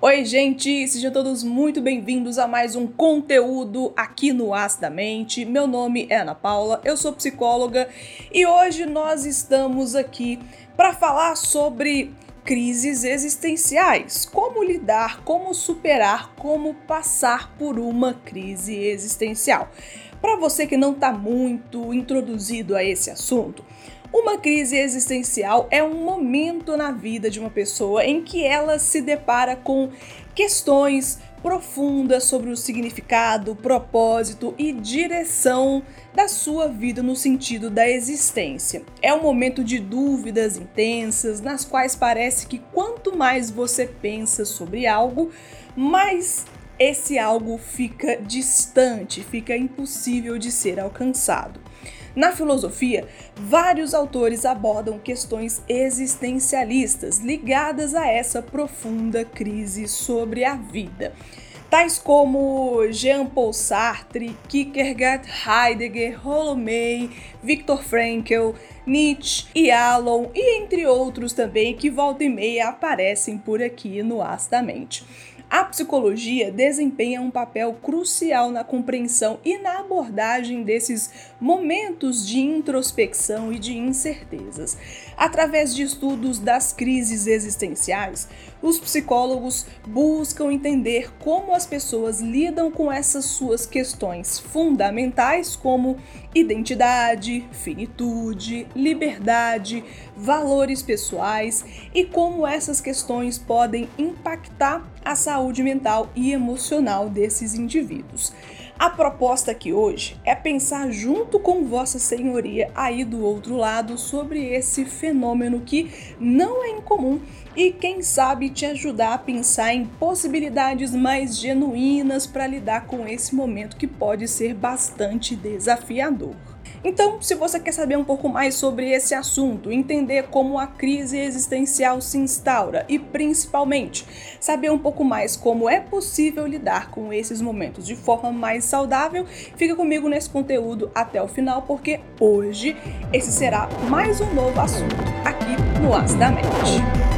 Oi, gente! Sejam todos muito bem-vindos a mais um conteúdo aqui no Acidamente. Meu nome é Ana Paula, eu sou psicóloga e hoje nós estamos aqui para falar sobre crises existenciais. Como lidar, como superar, como passar por uma crise existencial. Para você que não está muito introduzido a esse assunto, uma crise existencial é um momento na vida de uma pessoa em que ela se depara com questões profundas sobre o significado, propósito e direção da sua vida no sentido da existência. É um momento de dúvidas intensas, nas quais parece que quanto mais você pensa sobre algo, mais esse algo fica distante, fica impossível de ser alcançado. Na filosofia, vários autores abordam questões existencialistas ligadas a essa profunda crise sobre a vida. Tais como Jean-Paul Sartre, Kierkegaard, Heidegger, May, Viktor Frankl, Nietzsche e Alon, e entre outros também que volta e meia aparecem por aqui no Astamente. A psicologia desempenha um papel crucial na compreensão e na abordagem desses momentos de introspecção e de incertezas. Através de estudos das crises existenciais, os psicólogos buscam entender como as pessoas lidam com essas suas questões fundamentais, como identidade, finitude, liberdade, valores pessoais e como essas questões podem impactar a saúde mental e emocional desses indivíduos. A proposta aqui hoje é pensar junto com Vossa Senhoria aí do outro lado sobre esse fenômeno que não é incomum e quem sabe te ajudar a pensar em possibilidades mais genuínas para lidar com esse momento que pode ser bastante desafiador. Então, se você quer saber um pouco mais sobre esse assunto, entender como a crise existencial se instaura e, principalmente, saber um pouco mais como é possível lidar com esses momentos de forma mais saudável, fica comigo nesse conteúdo até o final, porque hoje esse será mais um novo assunto aqui no Acidamente.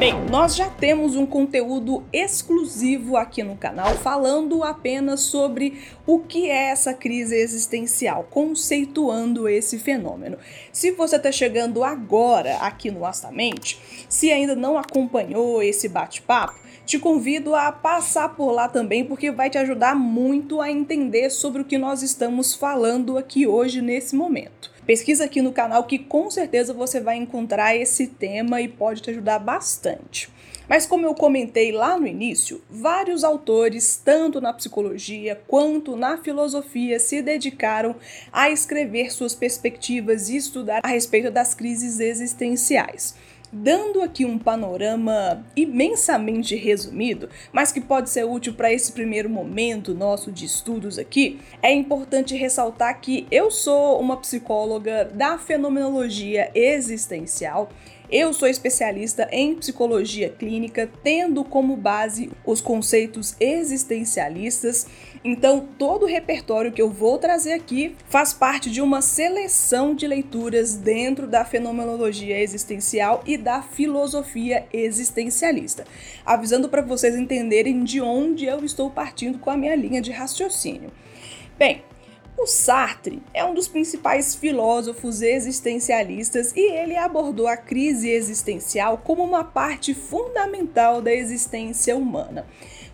Bem, nós já temos um conteúdo exclusivo aqui no canal falando apenas sobre o que é essa crise existencial, conceituando esse fenômeno. Se você está chegando agora aqui no Astamente, se ainda não acompanhou esse bate-papo, te convido a passar por lá também, porque vai te ajudar muito a entender sobre o que nós estamos falando aqui hoje nesse momento. Pesquisa aqui no canal que com certeza você vai encontrar esse tema e pode te ajudar bastante. Mas como eu comentei lá no início, vários autores, tanto na psicologia quanto na filosofia, se dedicaram a escrever suas perspectivas e estudar a respeito das crises existenciais dando aqui um panorama imensamente resumido, mas que pode ser útil para esse primeiro momento nosso de estudos aqui, é importante ressaltar que eu sou uma psicóloga da fenomenologia existencial eu sou especialista em psicologia clínica, tendo como base os conceitos existencialistas. Então, todo o repertório que eu vou trazer aqui faz parte de uma seleção de leituras dentro da fenomenologia existencial e da filosofia existencialista, avisando para vocês entenderem de onde eu estou partindo com a minha linha de raciocínio. Bem, o Sartre é um dos principais filósofos existencialistas e ele abordou a crise existencial como uma parte fundamental da existência humana.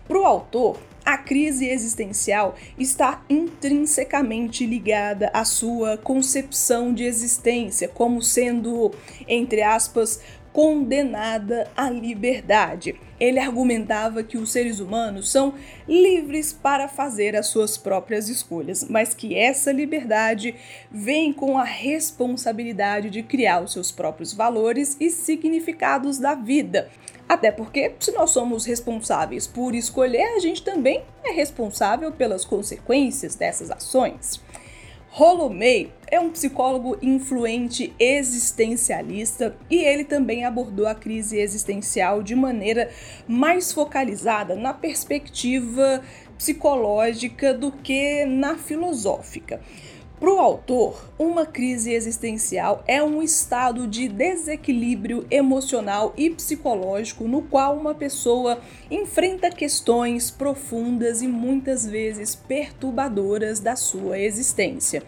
Para o autor, a crise existencial está intrinsecamente ligada à sua concepção de existência como sendo, entre aspas, condenada à liberdade. Ele argumentava que os seres humanos são livres para fazer as suas próprias escolhas, mas que essa liberdade vem com a responsabilidade de criar os seus próprios valores e significados da vida. Até porque, se nós somos responsáveis por escolher, a gente também é responsável pelas consequências dessas ações. May é um psicólogo influente existencialista e ele também abordou a crise existencial de maneira mais focalizada na perspectiva psicológica do que na filosófica. Para o autor, uma crise existencial é um estado de desequilíbrio emocional e psicológico no qual uma pessoa enfrenta questões profundas e muitas vezes perturbadoras da sua existência,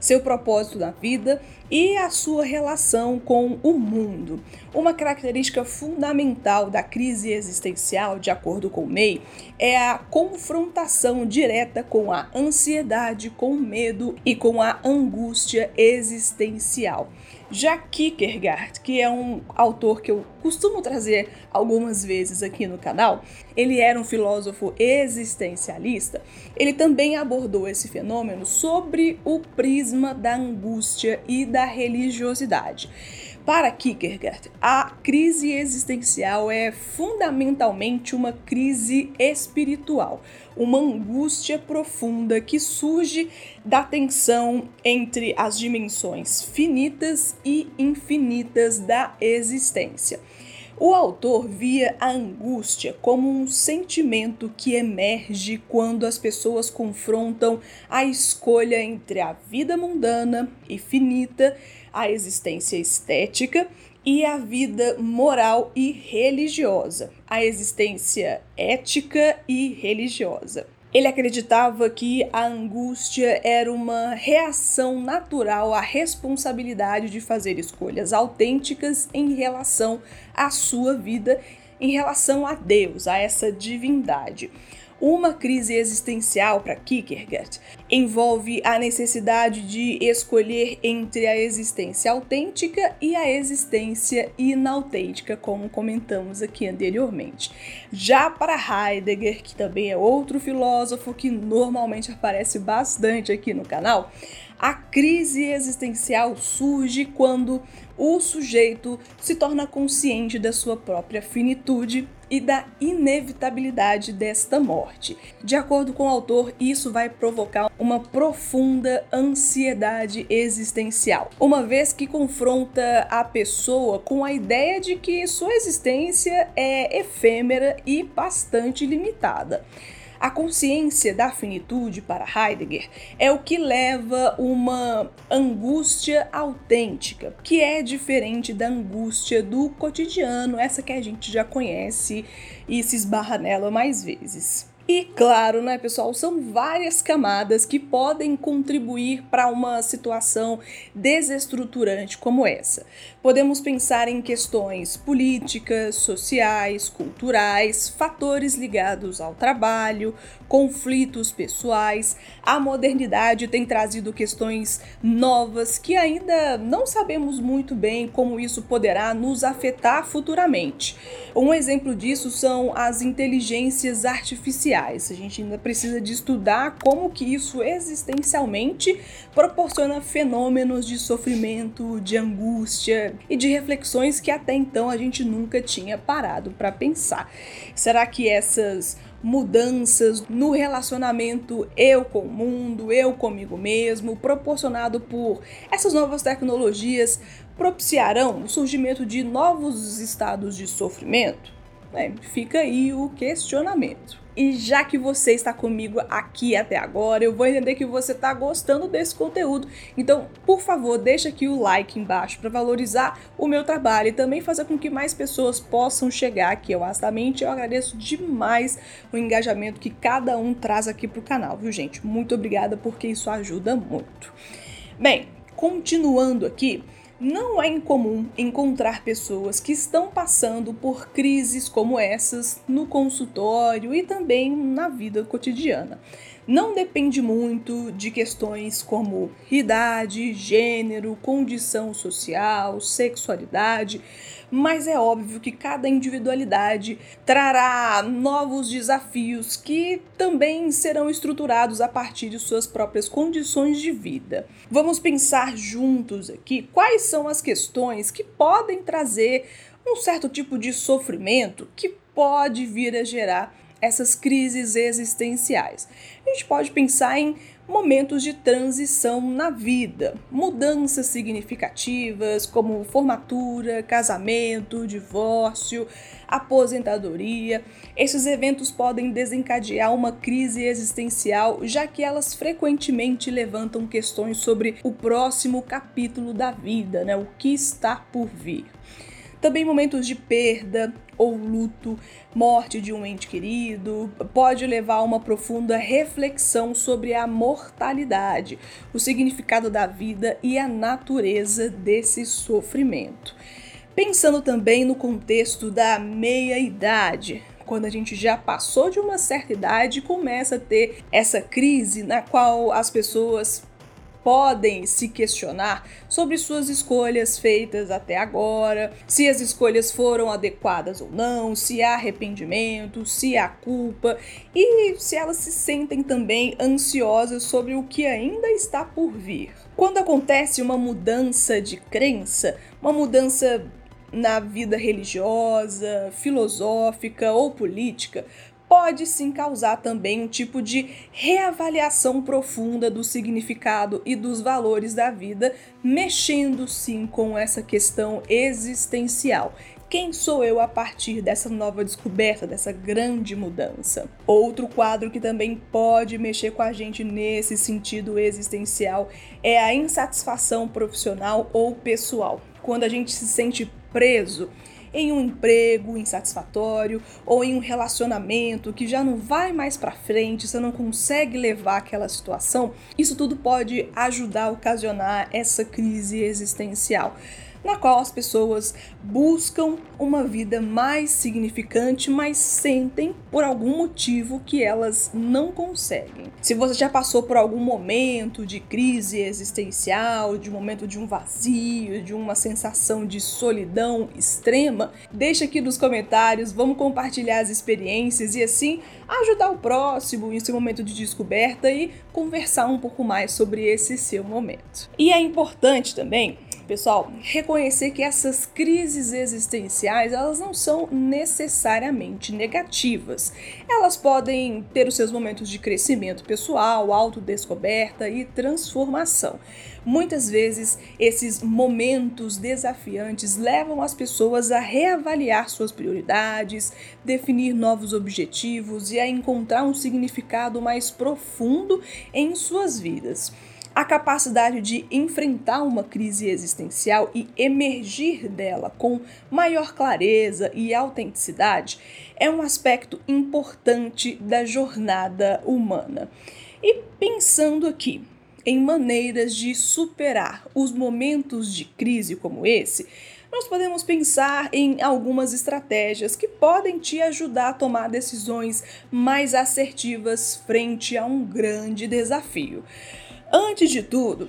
seu propósito na vida e a sua relação com o mundo. Uma característica fundamental da crise existencial, de acordo com May, é a confrontação direta com a ansiedade, com o medo e com a angústia existencial. Já Kierkegaard, que é um autor que eu costumo trazer algumas vezes aqui no canal, ele era um filósofo existencialista. Ele também abordou esse fenômeno sobre o prisma da angústia e da religiosidade. Para Kierkegaard, a crise existencial é fundamentalmente uma crise espiritual, uma angústia profunda que surge da tensão entre as dimensões finitas e infinitas da existência. O autor via a angústia como um sentimento que emerge quando as pessoas confrontam a escolha entre a vida mundana e finita, a existência estética e a vida moral e religiosa, a existência ética e religiosa. Ele acreditava que a angústia era uma reação natural à responsabilidade de fazer escolhas autênticas em relação à sua vida, em relação a Deus, a essa divindade. Uma crise existencial para Kierkegaard envolve a necessidade de escolher entre a existência autêntica e a existência inautêntica, como comentamos aqui anteriormente. Já para Heidegger, que também é outro filósofo que normalmente aparece bastante aqui no canal, a crise existencial surge quando o sujeito se torna consciente da sua própria finitude e da inevitabilidade desta morte. De acordo com o autor, isso vai provocar uma profunda ansiedade existencial, uma vez que confronta a pessoa com a ideia de que sua existência é efêmera e bastante limitada. A consciência da finitude para Heidegger é o que leva uma angústia autêntica, que é diferente da angústia do cotidiano, essa que a gente já conhece e se esbarra nela mais vezes. E claro, né, pessoal, são várias camadas que podem contribuir para uma situação desestruturante como essa. Podemos pensar em questões políticas, sociais, culturais, fatores ligados ao trabalho, conflitos pessoais. A modernidade tem trazido questões novas que ainda não sabemos muito bem como isso poderá nos afetar futuramente. Um exemplo disso são as inteligências artificiais. A gente ainda precisa de estudar como que isso existencialmente proporciona fenômenos de sofrimento, de angústia, e de reflexões que até então a gente nunca tinha parado para pensar. Será que essas mudanças no relacionamento eu com o mundo, eu comigo mesmo, proporcionado por essas novas tecnologias, propiciarão o surgimento de novos estados de sofrimento? É, fica aí o questionamento. E já que você está comigo aqui até agora, eu vou entender que você está gostando desse conteúdo. Então, por favor, deixa aqui o like embaixo para valorizar o meu trabalho e também fazer com que mais pessoas possam chegar aqui ao Astamente. Eu agradeço demais o engajamento que cada um traz aqui para o canal, viu, gente? Muito obrigada porque isso ajuda muito. Bem, continuando aqui, não é incomum encontrar pessoas que estão passando por crises como essas no consultório e também na vida cotidiana. Não depende muito de questões como idade, gênero, condição social, sexualidade mas é óbvio que cada individualidade trará novos desafios que também serão estruturados a partir de suas próprias condições de vida. Vamos pensar juntos aqui quais são as questões que podem trazer um certo tipo de sofrimento que pode vir a gerar essas crises existenciais? A gente pode pensar em momentos de transição na vida, mudanças significativas como formatura, casamento, divórcio, aposentadoria. Esses eventos podem desencadear uma crise existencial, já que elas frequentemente levantam questões sobre o próximo capítulo da vida, né? O que está por vir. Também momentos de perda ou luto, morte de um ente querido, pode levar a uma profunda reflexão sobre a mortalidade, o significado da vida e a natureza desse sofrimento. Pensando também no contexto da meia-idade, quando a gente já passou de uma certa idade, começa a ter essa crise na qual as pessoas podem se questionar sobre suas escolhas feitas até agora, se as escolhas foram adequadas ou não, se há arrependimento, se há culpa e se elas se sentem também ansiosas sobre o que ainda está por vir. Quando acontece uma mudança de crença, uma mudança na vida religiosa, filosófica ou política, pode sim causar também um tipo de reavaliação profunda do significado e dos valores da vida, mexendo sim com essa questão existencial. Quem sou eu a partir dessa nova descoberta, dessa grande mudança? Outro quadro que também pode mexer com a gente nesse sentido existencial é a insatisfação profissional ou pessoal. Quando a gente se sente preso em um emprego insatisfatório ou em um relacionamento que já não vai mais para frente, você não consegue levar aquela situação, isso tudo pode ajudar a ocasionar essa crise existencial na qual as pessoas buscam uma vida mais significante, mas sentem por algum motivo que elas não conseguem. Se você já passou por algum momento de crise existencial, de um momento de um vazio, de uma sensação de solidão extrema, deixa aqui nos comentários, vamos compartilhar as experiências e assim ajudar o próximo nesse momento de descoberta e conversar um pouco mais sobre esse seu momento. E é importante também pessoal, reconhecer que essas crises existenciais, elas não são necessariamente negativas. Elas podem ter os seus momentos de crescimento pessoal, autodescoberta e transformação. Muitas vezes, esses momentos desafiantes levam as pessoas a reavaliar suas prioridades, definir novos objetivos e a encontrar um significado mais profundo em suas vidas. A capacidade de enfrentar uma crise existencial e emergir dela com maior clareza e autenticidade é um aspecto importante da jornada humana. E pensando aqui em maneiras de superar os momentos de crise como esse, nós podemos pensar em algumas estratégias que podem te ajudar a tomar decisões mais assertivas frente a um grande desafio. Antes de tudo,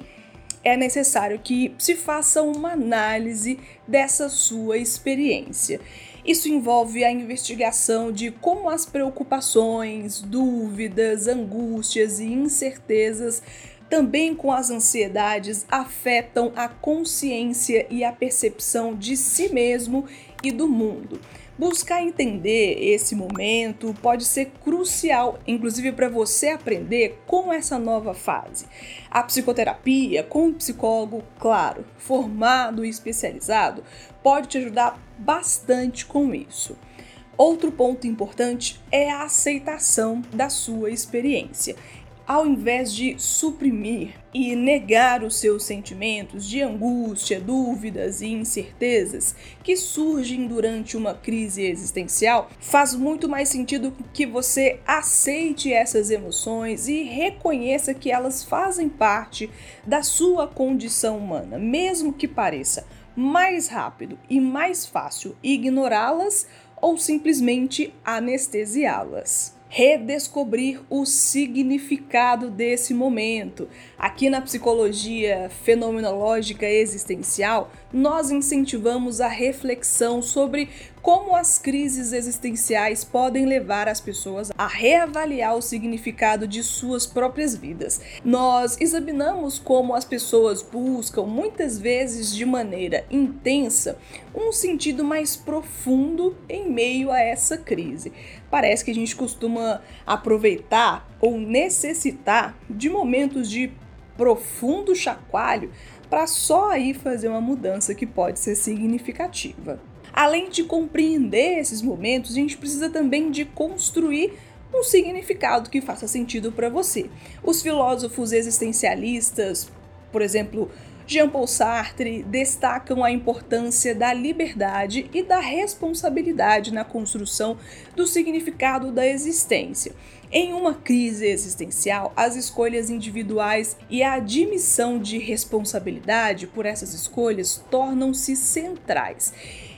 é necessário que se faça uma análise dessa sua experiência. Isso envolve a investigação de como as preocupações, dúvidas, angústias e incertezas, também com as ansiedades, afetam a consciência e a percepção de si mesmo e do mundo. Buscar entender esse momento pode ser crucial, inclusive para você aprender com essa nova fase. A psicoterapia, com um psicólogo, claro, formado e especializado, pode te ajudar bastante com isso. Outro ponto importante é a aceitação da sua experiência ao invés de suprimir e negar os seus sentimentos de angústia, dúvidas e incertezas que surgem durante uma crise existencial, faz muito mais sentido que você aceite essas emoções e reconheça que elas fazem parte da sua condição humana, mesmo que pareça mais rápido e mais fácil ignorá-las ou simplesmente anestesiá-las redescobrir o significado desse momento. Aqui na psicologia fenomenológica existencial, nós incentivamos a reflexão sobre como as crises existenciais podem levar as pessoas a reavaliar o significado de suas próprias vidas. Nós examinamos como as pessoas buscam, muitas vezes de maneira intensa, um sentido mais profundo em meio a essa crise. Parece que a gente costuma aproveitar ou necessitar de momentos de profundo chacoalho para só aí fazer uma mudança que pode ser significativa. Além de compreender esses momentos, a gente precisa também de construir um significado que faça sentido para você. Os filósofos existencialistas, por exemplo, Jean-Paul Sartre destacam a importância da liberdade e da responsabilidade na construção do significado da existência. Em uma crise existencial, as escolhas individuais e a admissão de responsabilidade por essas escolhas tornam-se centrais.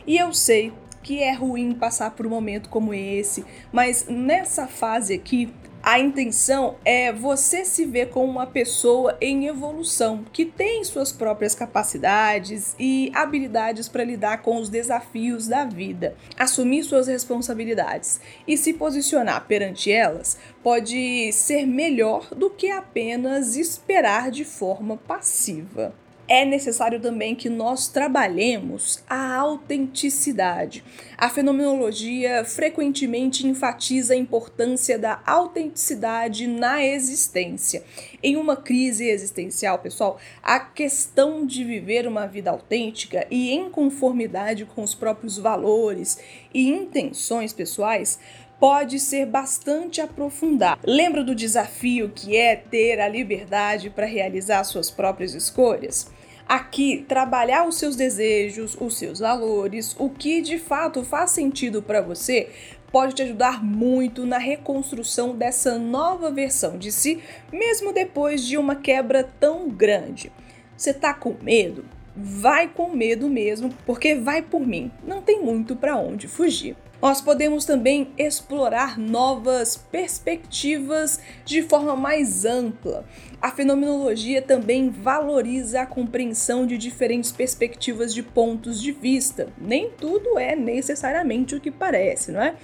E eu sei que é ruim passar por um momento como esse, mas nessa fase aqui a intenção é você se ver como uma pessoa em evolução, que tem suas próprias capacidades e habilidades para lidar com os desafios da vida, assumir suas responsabilidades e se posicionar perante elas pode ser melhor do que apenas esperar de forma passiva é necessário também que nós trabalhemos a autenticidade. A fenomenologia frequentemente enfatiza a importância da autenticidade na existência. Em uma crise existencial, pessoal, a questão de viver uma vida autêntica e em conformidade com os próprios valores e intenções pessoais pode ser bastante aprofundado. Lembra do desafio que é ter a liberdade para realizar suas próprias escolhas? Aqui, trabalhar os seus desejos, os seus valores, o que de fato faz sentido para você, pode te ajudar muito na reconstrução dessa nova versão de si, mesmo depois de uma quebra tão grande. Você tá com medo? Vai com medo mesmo, porque vai por mim. Não tem muito para onde fugir nós podemos também explorar novas perspectivas de forma mais ampla. A fenomenologia também valoriza a compreensão de diferentes perspectivas de pontos de vista. Nem tudo é necessariamente o que parece, não é?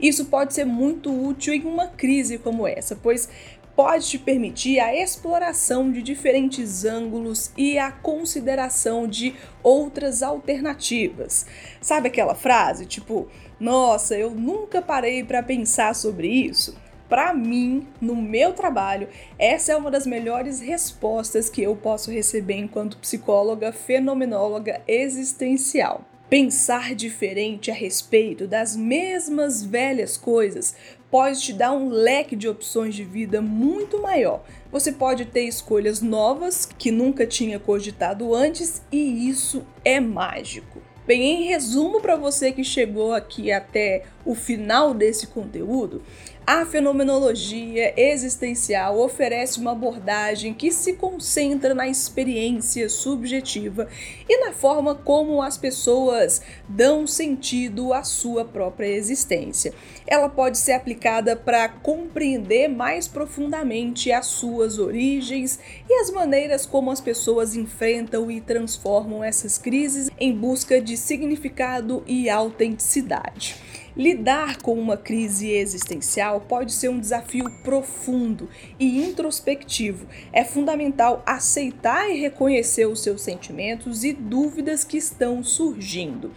Isso pode ser muito útil em uma crise como essa, pois pode te permitir a exploração de diferentes ângulos e a consideração de outras alternativas. Sabe aquela frase tipo, nossa, eu nunca parei para pensar sobre isso? Para mim, no meu trabalho, essa é uma das melhores respostas que eu posso receber enquanto psicóloga fenomenóloga existencial. Pensar diferente a respeito das mesmas velhas coisas pode te dar um leque de opções de vida muito maior. Você pode ter escolhas novas que nunca tinha cogitado antes e isso é mágico. Bem, em resumo, para você que chegou aqui até o final desse conteúdo, a fenomenologia existencial oferece uma abordagem que se concentra na experiência subjetiva e na forma como as pessoas dão sentido à sua própria existência. Ela pode ser aplicada para compreender mais profundamente as suas origens e as maneiras como as pessoas enfrentam e transformam essas crises em busca de significado e autenticidade. Lidar com uma crise existencial pode ser um desafio profundo e introspectivo. É fundamental aceitar e reconhecer os seus sentimentos e dúvidas que estão surgindo.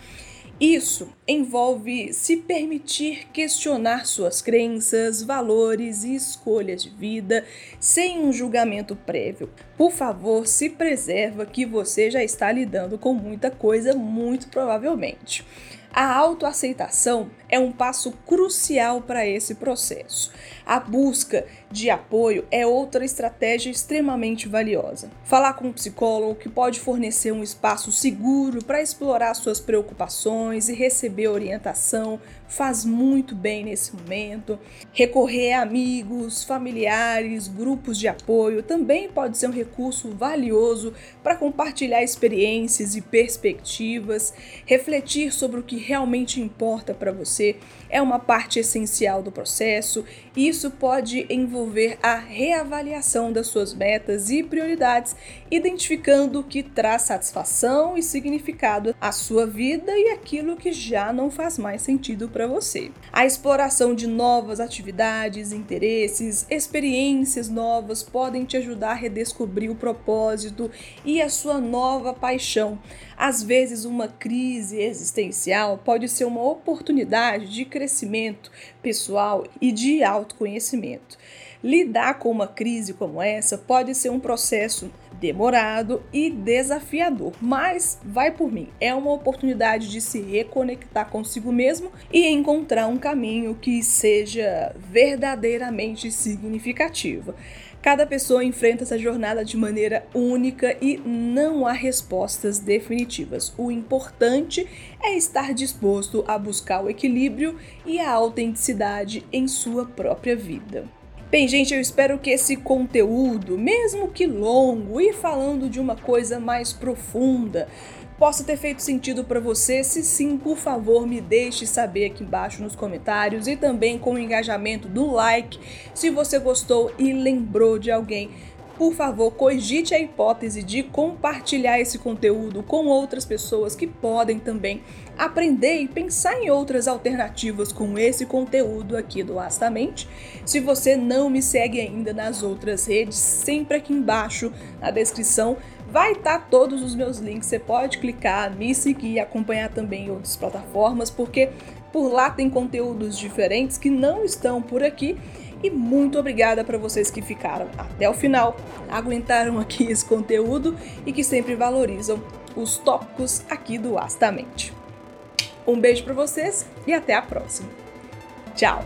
Isso envolve se permitir questionar suas crenças, valores e escolhas de vida sem um julgamento prévio. Por favor, se preserva que você já está lidando com muita coisa, muito provavelmente. A autoaceitação é um passo crucial para esse processo. A busca de apoio é outra estratégia extremamente valiosa. Falar com um psicólogo que pode fornecer um espaço seguro para explorar suas preocupações e receber orientação faz muito bem nesse momento. Recorrer a amigos, familiares, grupos de apoio também pode ser um recurso valioso para compartilhar experiências e perspectivas, refletir sobre o que realmente importa para você é uma parte essencial do processo isso pode envolver a reavaliação das suas metas e prioridades, identificando o que traz satisfação e significado à sua vida e aquilo que já não faz mais sentido para você. A exploração de novas atividades, interesses, experiências novas podem te ajudar a redescobrir o propósito e a sua nova paixão. Às vezes, uma crise existencial pode ser uma oportunidade de crescimento pessoal e de autoconhecimento. Lidar com uma crise como essa pode ser um processo demorado e desafiador, mas vai por mim, é uma oportunidade de se reconectar consigo mesmo e encontrar um caminho que seja verdadeiramente significativo. Cada pessoa enfrenta essa jornada de maneira única e não há respostas definitivas. O importante é estar disposto a buscar o equilíbrio e a autenticidade em sua própria vida. Bem, gente, eu espero que esse conteúdo, mesmo que longo e falando de uma coisa mais profunda, possa ter feito sentido para você. Se sim, por favor, me deixe saber aqui embaixo nos comentários e também com o engajamento do like se você gostou e lembrou de alguém por favor, cogite a hipótese de compartilhar esse conteúdo com outras pessoas que podem também aprender e pensar em outras alternativas com esse conteúdo aqui do Astamente. Se você não me segue ainda nas outras redes, sempre aqui embaixo na descrição vai estar tá todos os meus links. Você pode clicar, me seguir acompanhar também em outras plataformas, porque por lá tem conteúdos diferentes que não estão por aqui. E muito obrigada para vocês que ficaram até o final, aguentaram aqui esse conteúdo e que sempre valorizam os tópicos aqui do Astamente. Um beijo para vocês e até a próxima. Tchau!